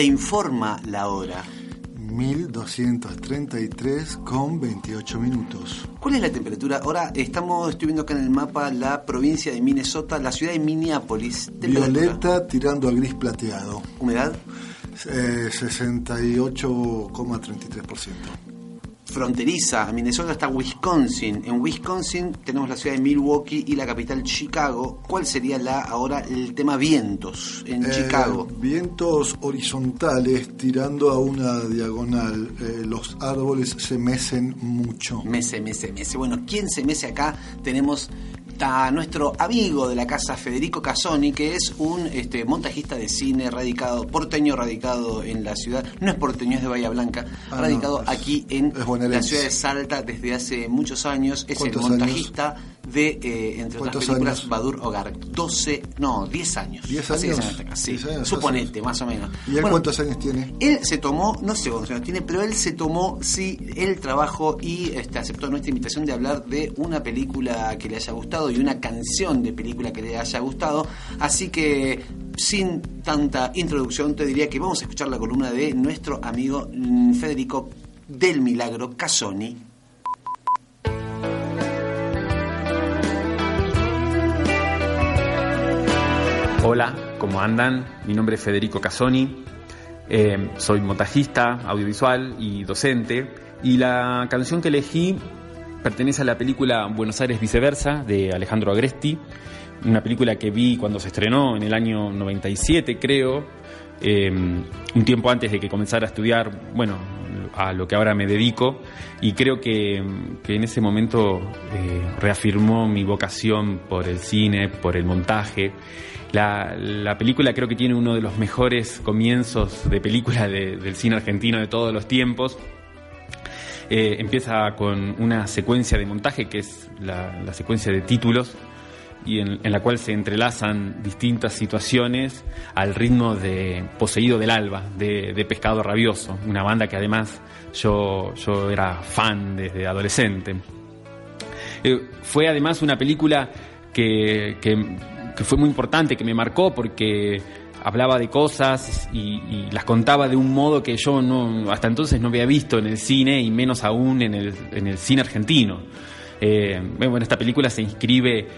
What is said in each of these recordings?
Le informa la hora. 1233 con 28 minutos. ¿Cuál es la temperatura? Ahora estamos, estoy viendo acá en el mapa la provincia de Minnesota, la ciudad de Minneapolis. Violeta tirando a gris plateado. ¿Humedad? Eh, 68,33% fronteriza. A Minnesota está Wisconsin. En Wisconsin tenemos la ciudad de Milwaukee y la capital Chicago. ¿Cuál sería la ahora el tema vientos en Eh, Chicago? Vientos horizontales tirando a una diagonal. Eh, los árboles se mecen mucho. Mese, mese, mese. Bueno, ¿quién se mece acá? Tenemos a nuestro amigo de la casa, Federico Casoni, que es un este, montajista de cine radicado, porteño radicado en la ciudad. No es porteño, es de Bahía Blanca. Ah, radicado no, es- aquí en la ciudad de Salta desde hace muchos años. Es el ¿Cuántos montajista de, eh, entre otras ¿Cuántos películas, años? Badur Hogar. 12, no, 10 años. ¿10 Hace años? acá, sí. 10 años, Suponete, más o menos. ¿Y él Bueno, cuántos años tiene? él se tomó, no sé cuántos años tiene, pero él se tomó, sí, el trabajo y este, aceptó nuestra invitación de hablar de una película que le haya gustado y una canción de película que le haya gustado. Así que, sin tanta introducción, te diría que vamos a escuchar la columna de nuestro amigo mm, Federico del Milagro Casoni. Hola, ¿cómo andan? Mi nombre es Federico Casoni, eh, soy montajista, audiovisual y docente, y la canción que elegí pertenece a la película Buenos Aires Viceversa de Alejandro Agresti, una película que vi cuando se estrenó en el año 97, creo, eh, un tiempo antes de que comenzara a estudiar, bueno, a lo que ahora me dedico, y creo que, en ese momento eh, reafirmó mi vocación por el cine, por el montaje. La, la película creo que tiene uno de los mejores comienzos de película de- del cine argentino de todos los tiempos. Eh, empieza con una secuencia de montaje que es la, secuencia de títulos y en, la cual se entrelazan distintas situaciones al ritmo de Poseído del Alba, de, Pescado Rabioso, una banda que además yo, yo era fan desde adolescente. Eh, fue además una película que- que fue muy importante, que me marcó porque hablaba de cosas y, las contaba de un modo que yo no, hasta entonces no había visto en el cine y menos aún en el, en el cine argentino. Eh, bueno, esta película se inscribe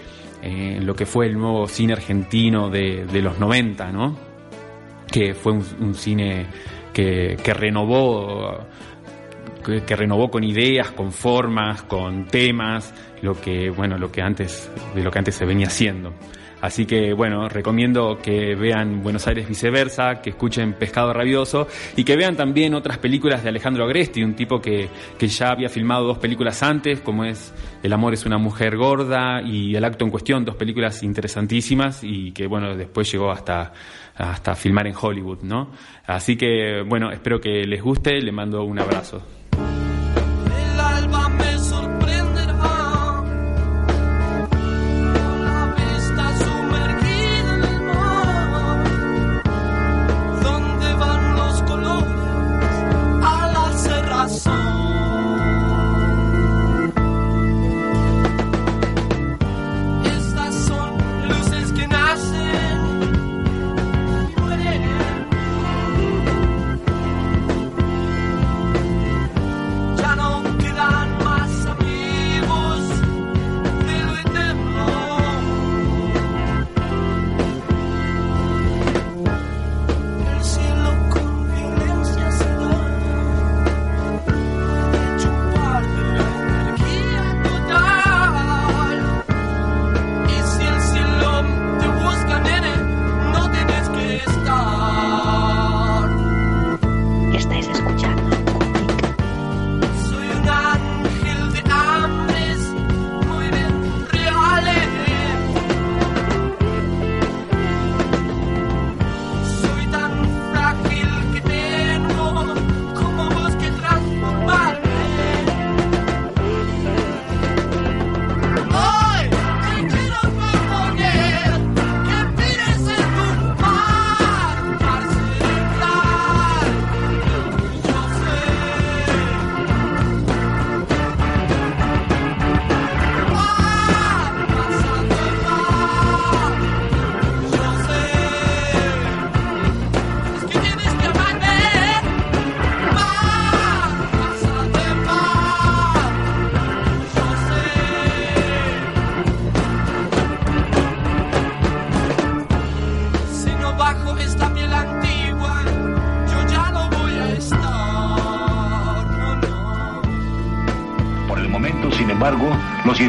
en lo que fue el nuevo cine argentino de, los 90, ¿no? que fue un, cine que, que renovó que renovó con ideas, con formas, con temas, lo que bueno, lo que antes de lo que antes se venía haciendo. Así que bueno, recomiendo que vean Buenos Aires viceversa, que escuchen Pescado Rabioso y que vean también otras películas de Alejandro Agresti, un tipo que, que ya había filmado dos películas antes, como es El amor es una mujer gorda y El acto en cuestión, dos películas interesantísimas y que bueno, después llegó hasta, hasta filmar en Hollywood, ¿no? Así que bueno, espero que les guste, le mando un abrazo.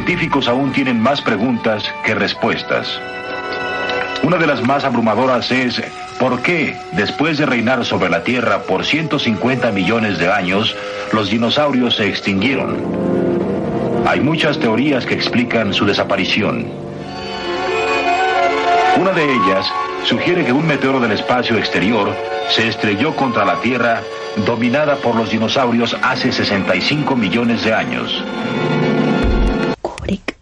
Científicos aún tienen más preguntas que respuestas. Una de las más abrumadoras es ¿por qué, después de reinar sobre la Tierra por 150 millones de años, los dinosaurios se extinguieron? Hay muchas teorías que explican su desaparición. Una de ellas sugiere que un meteoro del espacio exterior se estrelló contra la Tierra dominada por los dinosaurios hace 65 millones de años. Kubrick.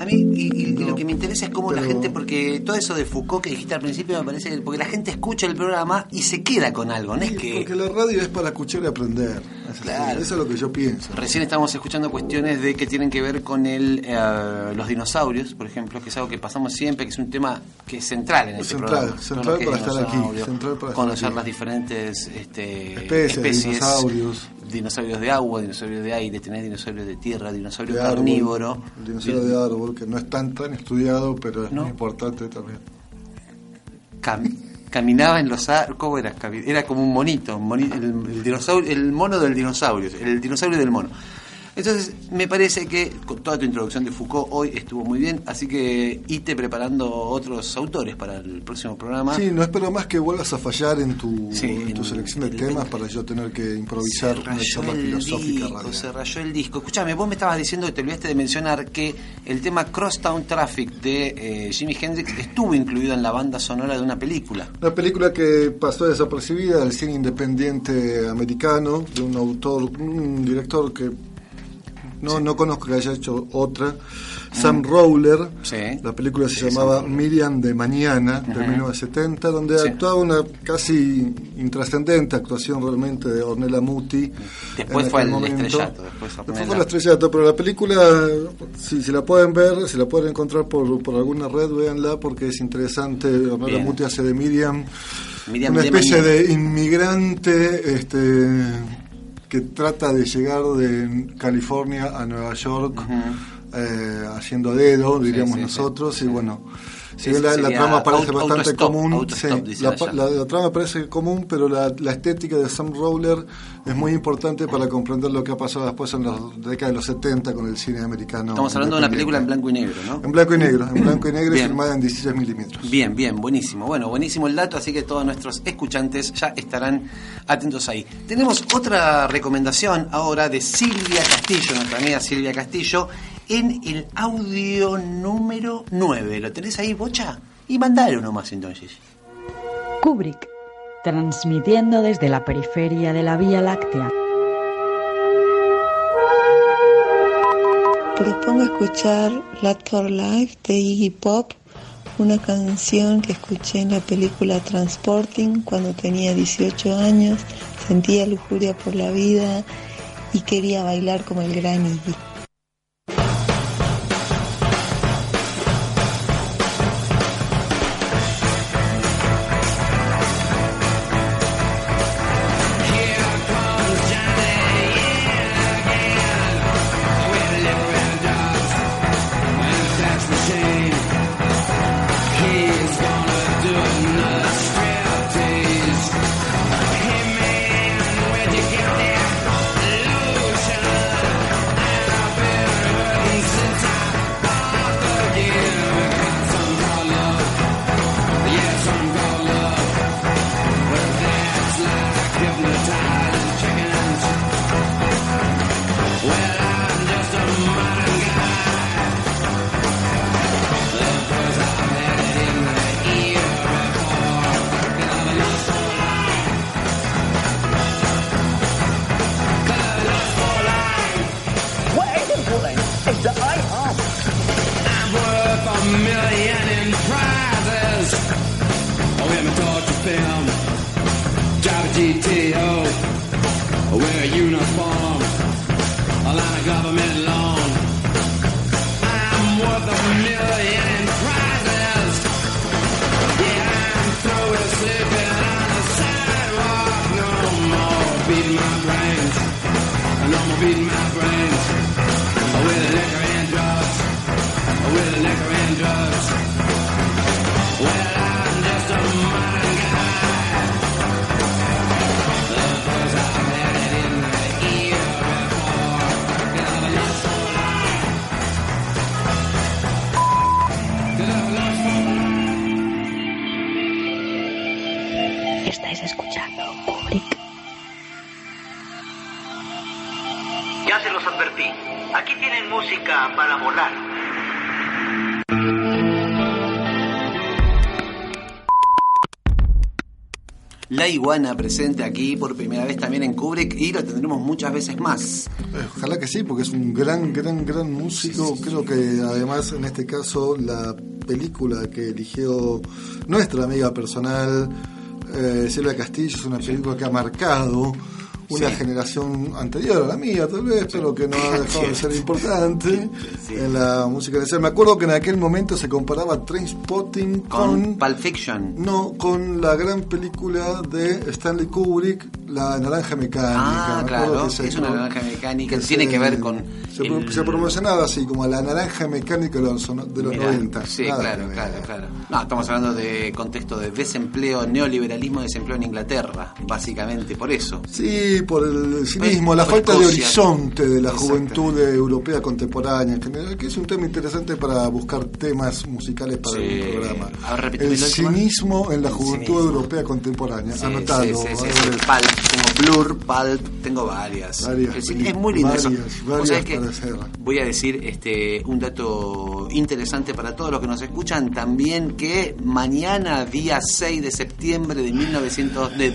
A mí, y, y lo que me interesa es cómo la gente, porque todo eso de Foucault que dijiste al principio me parece, que- porque la gente escucha el programa y se queda con algo, no es que... Porque la radio es para escuchar y aprender. Claro. Eso es lo que yo pienso. Recién estamos escuchando cuestiones de que tienen que ver con el, eh, los dinosaurios, por ejemplo, que es algo que pasamos siempre, que es un tema que es central en este Central, programa. central que para es estar aquí, central para estar conocer aquí. las diferentes este, Especies, dinosaurios. Dinosaurios de agua, dinosaurios de aire, tenés dinosaurios de tierra, dinosaurio De árbol, carnívoro. El dinosaurio de árbol, que no es tan tan estudiado, pero es No. muy importante también. Cam- caminaba en los árboles. ¿Cómo era? Era como un monito, un moni- el, el dinosaurio, el mono del dinosaurio, el dinosaurio del mono. Entonces, me parece que con toda tu introducción de Foucault hoy estuvo muy bien, así que ite preparando otros autores para el próximo programa. Sí, no espero más que vuelvas a fallar en tu, Sí, en tu en- selección de temas para yo tener que improvisar una charla filosófica disco, se rayó el disco. Escúchame, vos me estabas diciendo que te olvidaste de mencionar que el tema Crosstown Traffic de eh, Jimi Hendrix estuvo incluido en la banda sonora de una película. Una película que pasó desapercibida del cine independiente americano, de un autor, un director que no, no conozco que haya hecho otra, Sam Rowler. Sí. La película se Sí, llamaba. Miriam de Mañana, de 1970, donde Sí. actuaba una casi intrascendente actuación realmente de Ornella Muti. Después fue el momento. estrellato, después Después fue el estrellato, pero la película, si, si la pueden ver, si la pueden encontrar por, por alguna red, véanla porque es interesante. Ornella. Muti hace de Miriam Miriam una de especie Mañana. de inmigrante este, que trata de llegar de California a Nueva York eh, haciendo dedo, diríamos sí, sí. nosotros, y bueno, bien la, la trama parece auto- bastante común, sí, la, allá. la- la trama parece común, pero la, estética de Sam Rowler es muy importante para comprender lo que ha pasado después en la década de los 70 con el cine americano. Estamos hablando de una película en blanco y negro, ¿no? En blanco y negro, en blanco y negro y filmada en 16 milímetros. Bien, bien, buenísimo. Bueno, buenísimo el dato, así que todos nuestros escuchantes ya estarán atentos ahí. Tenemos otra recomendación ahora de Silvia Castillo, nuestra amiga Silvia Castillo, en el audio número 9. ¿Lo tenés ahí, Bocha? Y mandale uno más entonces. Kubrick, transmitiendo desde la periferia de la Vía Láctea. Propongo escuchar Last for Life de Iggy Pop, una canción que escuché en la película Transporting cuando tenía 18 años, sentía lujuria por la vida y quería bailar como el gran Iggy. Los advertí. Aquí tienen música para volar. La iguana presente aquí por primera vez también en Kubrick y lo tendremos muchas veces más. Eh, Ojalá que sí, porque es un gran, gran, gran músico. Creo que además en este caso la película que eligió nuestra amiga personal, eh, Silvia Castillo, es una película que ha marcado una Sí. generación anterior a la mía, tal vez, pero que no ha dejado de ser importante Sí. en la música de Me acuerdo que en aquel momento se comparaba Trainspotting Con con... Pulp Fiction. No, con la gran película de Stanley Kubrick, La Naranja Mecánica. Ah, claro, que se- es una naranja mecánica, que tiene se- que ver con Se, el- se promocionaba así, como La Naranja Mecánica de los, de los Mirá, 90. Sí, Nada claro, claro, claro. No, estamos hablando de contexto de desempleo, neoliberalismo, desempleo en Inglaterra, básicamente por eso. Sí, por el cinismo, la por falta de horizonte de la juventud europea contemporánea en general, que es un tema interesante para buscar temas musicales para Sí. el programa. Ver, el cinismo en la juventud europea contemporánea. Sí, Anotalo. sí, tengo Blur, Pulp, tengo varias. Varias Es, es muy lindo eso. varias, Vos varias sabés que voy a decir este un dato interesante para todos los que nos escuchan también que mañana día 6 de septiembre de 1900 de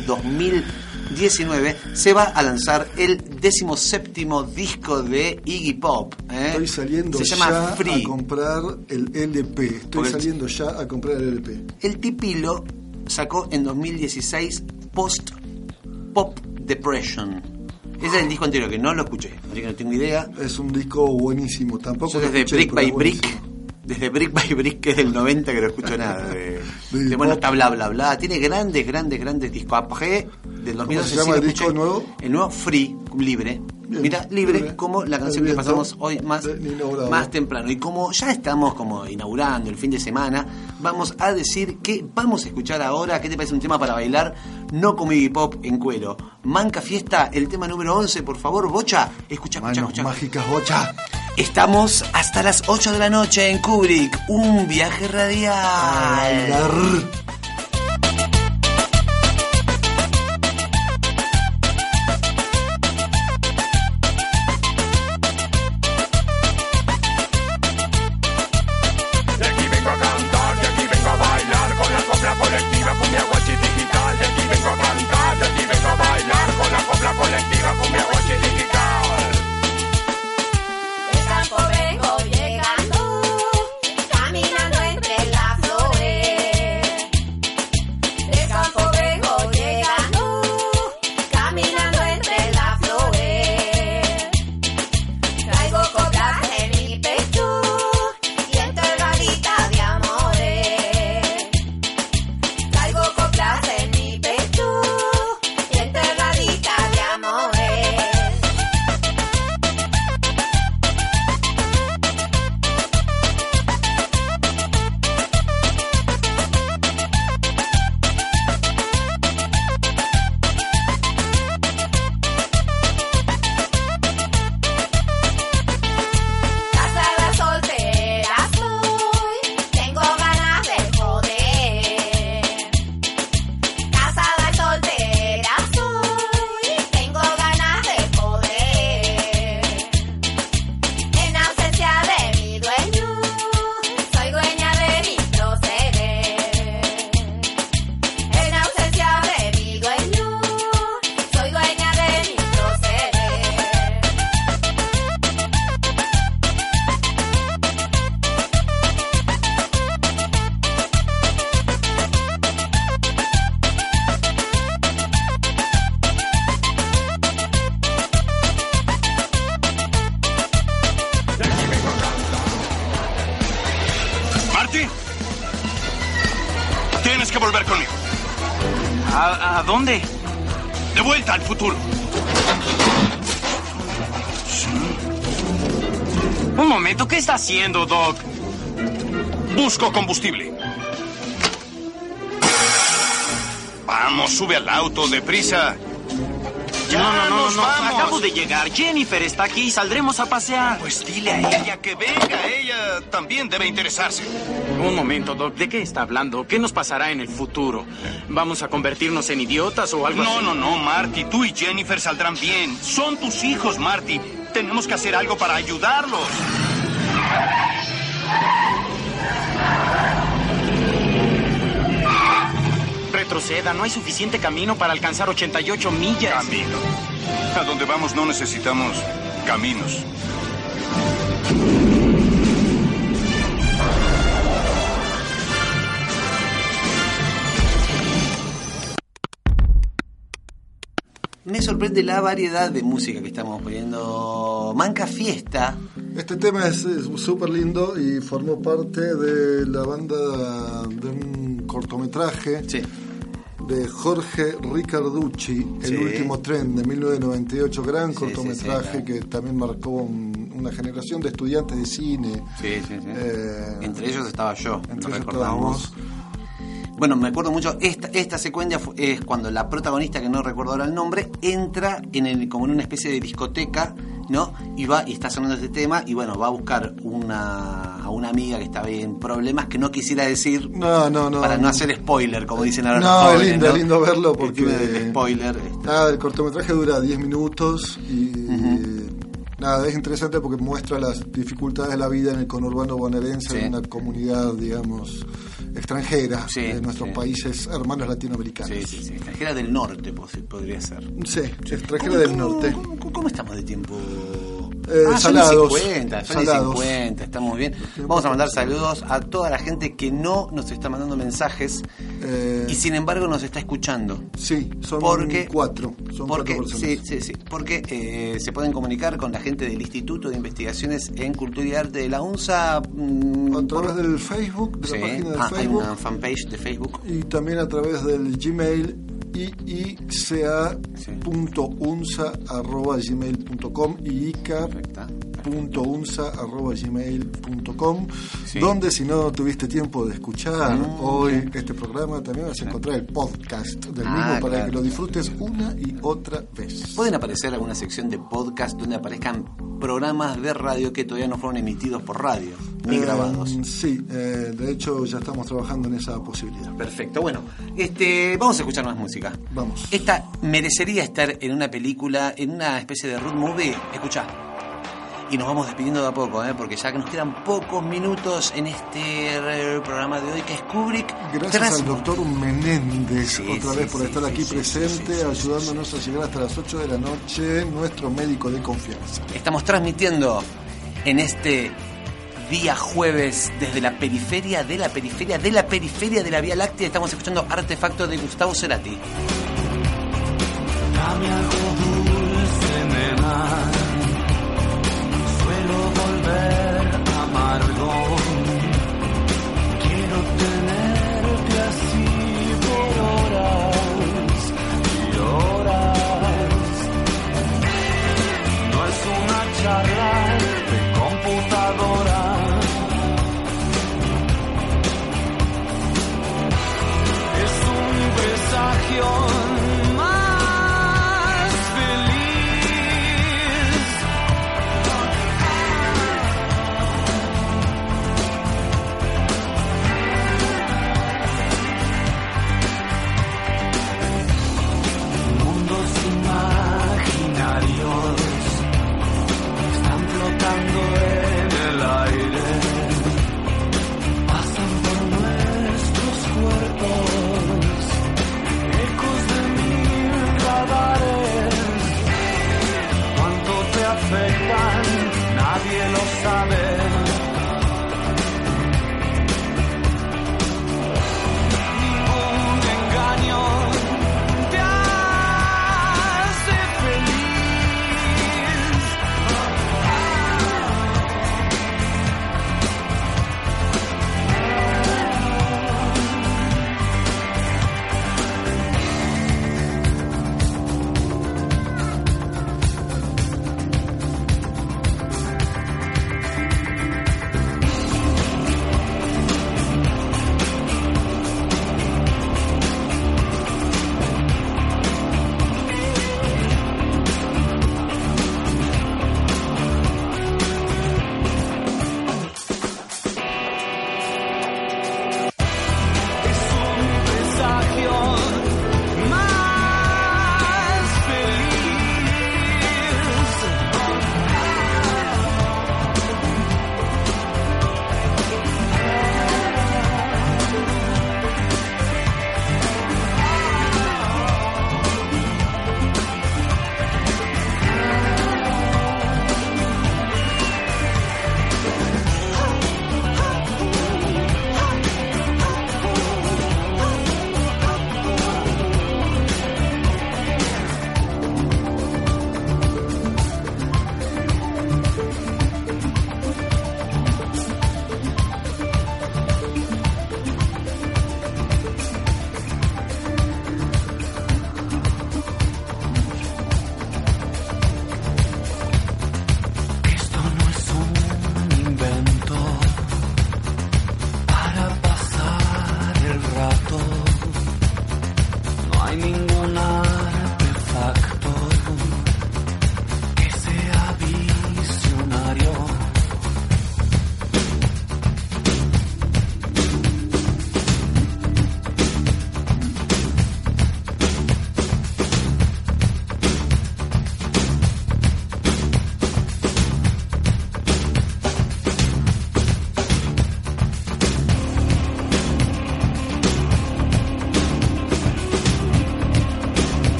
2019 se va a lanzar el 17 disco de Iggy Pop. ¿eh? Estoy saliendo se llama ya Free. a comprar el LP. Estoy Porque- saliendo ya a comprar el LP. El Tipilo sacó en 2016 Post Pop Depression. Ese es el disco anterior que no lo escuché, así que no tengo idea. Es un disco buenísimo. Tampoco Yo lo desde escuché, Brick by Brick, desde Brick by Brick, que es del 90, que no escucho nada. De, De bueno, está bla bla bla. Tiene grandes, grandes, grandes discos. Après, del 2012. se llama el disco nuevo? El nuevo Free, libre. Mira, libre, libre. como la canción que pasamos hoy más, más temprano. Y como ya estamos como inaugurando el fin de semana, vamos a decir que vamos a escuchar ahora, ¿qué te parece un tema para bailar? No como Iggy Pop en cuero. Manca Fiesta, el tema número 11, por favor, Bocha. Escucha, escucha, escucha. mágicas, bocha. Estamos hasta las 8 de la noche en Kubrick, un viaje radial. Bailar. ¿A, a dónde? De vuelta al futuro. Un momento, ¿qué está haciendo, Doc? Busco combustible. Vamos, sube al auto, deprisa. Ya no, no, no, nos no, vamos. acabo de llegar. Jennifer está aquí, saldremos a pasear. Pues dile a ella que venga, ella también debe interesarse. Un momento, Doc. ¿De qué está hablando? ¿Qué nos pasará en el futuro? ¿Vamos a convertirnos en idiotas o algo No, así? no, no, Marty. Tú y Jennifer saldrán bien. Son tus hijos, Marty. Tenemos que hacer algo para ayudarlos. Retroceda, no hay suficiente camino para alcanzar 88 millas. Camino. A donde vamos no necesitamos caminos. Me sorprende la variedad de música que estamos poniendo. Manca Fiesta. Este tema es súper lindo y formó parte de la banda de un cortometraje de Jorge Ricarducci, El Sí. último tren de 1998, gran Sí, cortometraje sí, que también marcó un- una generación de estudiantes de cine. Eh, Entre ellos estaba yo, entre lo ellos estábamos. Bueno, me acuerdo mucho, esta, esta secuencia fu- es cuando la protagonista, que no recuerdo ahora el nombre, entra en el, como en una especie de discoteca, ¿no? Y va, y está sonando este tema, y bueno, va a buscar una, a una amiga que estaba en problemas que no quisiera decir No, no, no. para no hacer spoiler, como dicen ahora No, los es jóvenes, lindo, ¿no? es lindo verlo porque- spoiler. este. Nada, el cortometraje dura 10 minutos y nada, es interesante porque muestra las dificultades de la vida en el conurbano bonaerense, Sí. en una comunidad, digamos, extranjera Sí, de nuestros sí. países hermanos latinoamericanos. Sí, sí, sí. Extranjera del norte podría ser. Sí, extranjera del norte. ¿Cómo, cómo estamos de tiempo? Eh, ah, son salados. 50, son Salados. 50, estamos bien. Vamos a mandar saludos a toda la gente que no nos está mandando mensajes y sin embargo nos está escuchando. Eh, Sí, son Porque- cuatro. Son porque, cuatro sí, sí, sí, porque eh, se pueden comunicar con la gente del Instituto de Investigaciones en Cultura y Arte de la UNSA. mm, A través del Facebook, de sí. la página de Ah, hay una fanpage de Facebook. Y también a través del Gmail iica.unsa.gmail.com y ica.unsa.gmail.com Sí. donde si no tuviste tiempo de escuchar hoy este programa también vas a encontrar el podcast del Ah, mismo para claro. que lo disfrutes una y otra vez. Pueden aparecer alguna sección de podcast donde aparezcan programas de radio que todavía no fueron emitidos por radio ni Eh, grabados. Sí, eh, de hecho ya estamos trabajando en esa posibilidad. Perfecto, bueno, este, vamos a escuchar más música. Vamos. Esta merecería estar en una película, en una especie de road movie. Escucha. Y nos vamos despidiendo de a poco, ¿eh? porque ya que nos quedan pocos minutos en este eh, programa de hoy, que es Kubrick. Gracias al doctor Menéndez Sí, otra sí, vez por sí, estar aquí presente, ayudándonos a llegar hasta las 8 de la noche, nuestro médico de confianza. Estamos transmitiendo en este día jueves desde la periferia de la periferia de la periferia de la Vía Láctea. Estamos escuchando Artefacto de Gustavo Cerati. Dame algo dulce, canción.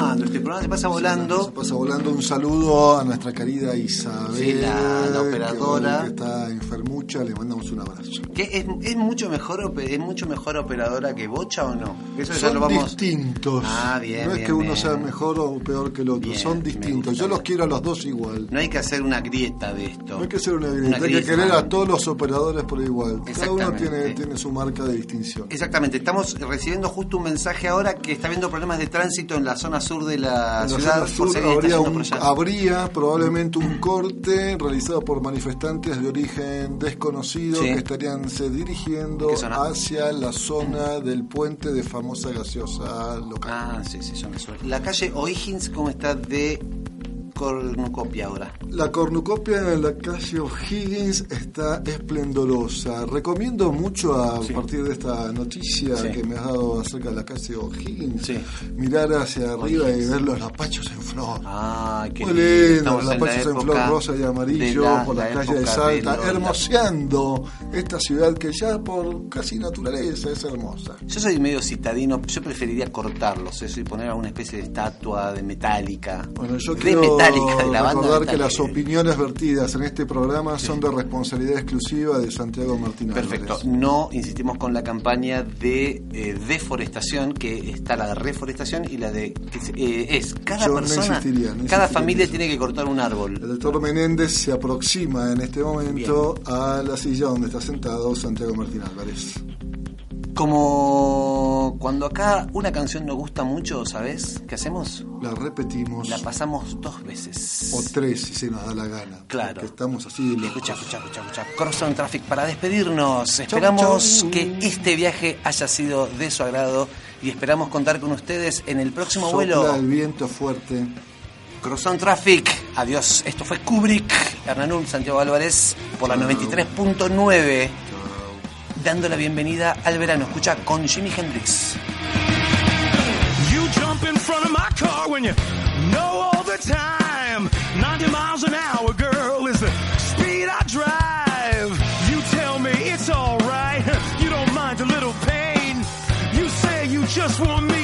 Volando, este programa se pasa volando. Se pasa volando un saludo a nuestra querida Isabel, Sí, la- la operadora. que, que está le mandamos un abrazo. ¿Qué, es, es mucho mejor es mucho mejor operadora que Bocha o no? Eso ya son lo vamos. distintos. Ah, bien, no es bien, que uno sea mejor o peor que el otro, son distintos. Yo los quiero a los dos igual. No hay que hacer una grieta de esto. No hay que hacer una Una grieta, hay que querer a todos los operadores por igual. Cada uno tiene, tiene su marca de distinción. Exactamente, estamos recibiendo justo un mensaje ahora que está habiendo problemas de tránsito en la zona sur de la En ciudad. sur habría, un- habría probablemente un corte realizado por manifestantes de origen desconocido Sí. que estarían se dirigiendo hacia la zona del puente de famosa gaseosa local. Ah, sí, sí, zona sur. La calle O'Higgins, ¿cómo está de cornucopia ahora? La cornucopia en la calle O'Higgins está esplendorosa. Recomiendo mucho a partir de esta noticia Sí. que me has dado acerca de la calle O'Higgins, Sí. mirar hacia arriba y ver los lapachos en flor. Ay, qué Muy lindo. los en la lapachos en flor rosa y amarillo la- por la, la calle de Salta, de hermoseando esta ciudad que ya por casi naturaleza es hermosa. Yo soy medio citadino, yo preferiría cortarlos eso y poner alguna especie de estatua de metálica. Bueno, yo de quiero metálica, de la banda recordar que las opiniones vertidas en este programa son de responsabilidad exclusiva de Santiago Martín Perfecto, Álvarez. no insistimos con la campaña de eh, deforestación, que está la de reforestación y la de... que eh, es, cada Yo no persona, insistiría, no cada insistiría familia en eso. tiene que cortar un árbol. El doctor Menéndez se aproxima en este momento a la silla donde está sentado Santiago Martín Álvarez. Como cuando acá una canción nos gusta mucho, ¿sabes? ¿Qué hacemos? La repetimos. La pasamos dos veces. O tres, si se nos da la gana. Claro. Estamos así. locos. Escucha, escucha, escucha, escucha. Cross on Traffic para despedirnos. Esperamos chau. que este viaje haya sido de su agrado y esperamos contar con ustedes en el próximo Sopla vuelo. el viento fuerte. Cross on Traffic. Adiós. Esto fue Kubrick, Hernanul, Santiago Álvarez por la 93.9. Dando la bienvenida al verano. Escucha con Jimi Hendrix. You jump in front of my car when you know all the time 90 miles an hour, girl, is the speed I drive. You tell me it's alright, you don't mind a little pain. You say you just want me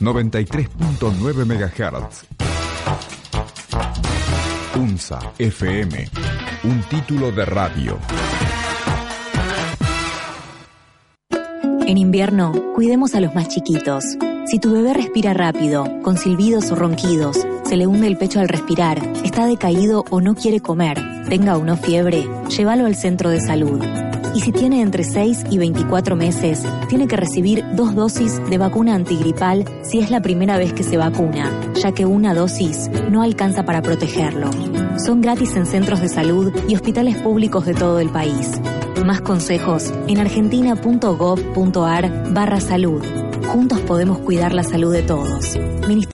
93.9 MHz. UNSA FM. Un título de radio. En invierno, cuidemos a los más chiquitos. Si tu bebé respira rápido, con silbidos o ronquidos, se le hunde el pecho al respirar, está decaído o no quiere comer, tenga o no fiebre, llévalo al centro de salud. Y si tiene entre 6 y 24 meses, tiene que recibir dos dosis de vacuna antigripal si es la primera vez que se vacuna, ya que una dosis no alcanza para protegerlo. Son gratis en centros de salud y hospitales públicos de todo el país. Más consejos en argentina.gov.ar barra salud. Juntos podemos cuidar la salud de todos.